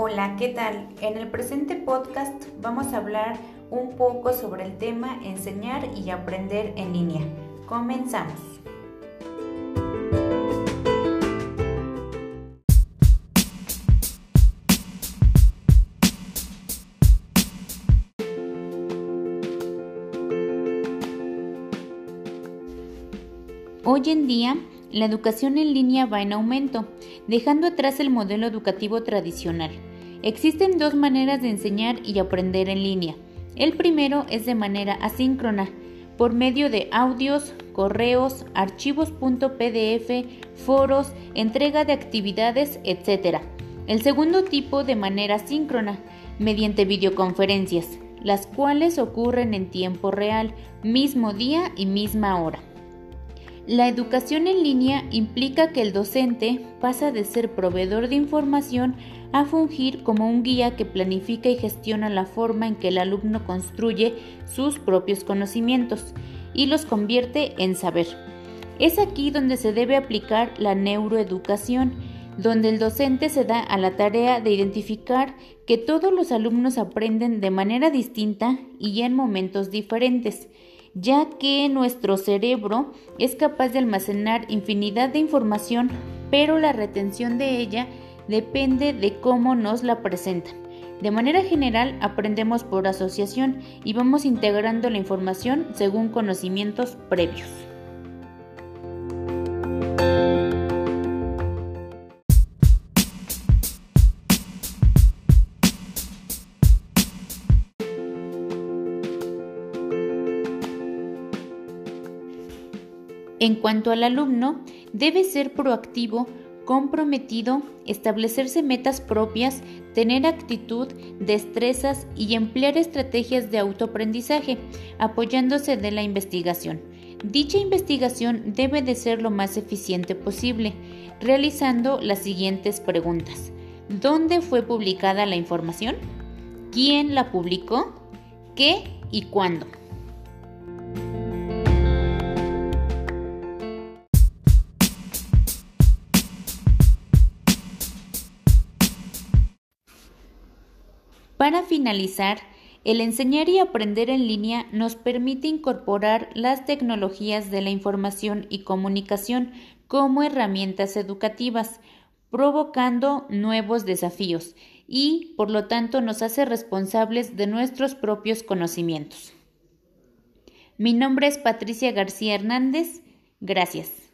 Hola, ¿qué tal? En el presente podcast vamos a hablar un poco sobre el tema enseñar y aprender en línea. Comenzamos. Hoy en día, la educación en línea va en aumento, dejando atrás el modelo educativo tradicional. Existen dos maneras de enseñar y aprender en línea. El primero es de manera asíncrona, por medio de audios, correos, archivos.pdf, foros, entrega de actividades, etc. El segundo tipo de manera síncrona, mediante videoconferencias, las cuales ocurren en tiempo real, mismo día y misma hora. La educación en línea implica que el docente pasa de ser proveedor de información a fungir como un guía que planifica y gestiona la forma en que el alumno construye sus propios conocimientos y los convierte en saber. Es aquí donde se debe aplicar la neuroeducación, donde el docente se da a la tarea de identificar que todos los alumnos aprenden de manera distinta y en momentos diferentes ya que nuestro cerebro es capaz de almacenar infinidad de información, pero la retención de ella depende de cómo nos la presentan. De manera general, aprendemos por asociación y vamos integrando la información según conocimientos previos. En cuanto al alumno, debe ser proactivo, comprometido, establecerse metas propias, tener actitud, destrezas y emplear estrategias de autoaprendizaje, apoyándose de la investigación. Dicha investigación debe de ser lo más eficiente posible, realizando las siguientes preguntas. ¿Dónde fue publicada la información? ¿Quién la publicó? ¿Qué y cuándo? Para finalizar, el enseñar y aprender en línea nos permite incorporar las tecnologías de la información y comunicación como herramientas educativas, provocando nuevos desafíos y, por lo tanto, nos hace responsables de nuestros propios conocimientos. Mi nombre es Patricia García Hernández. Gracias.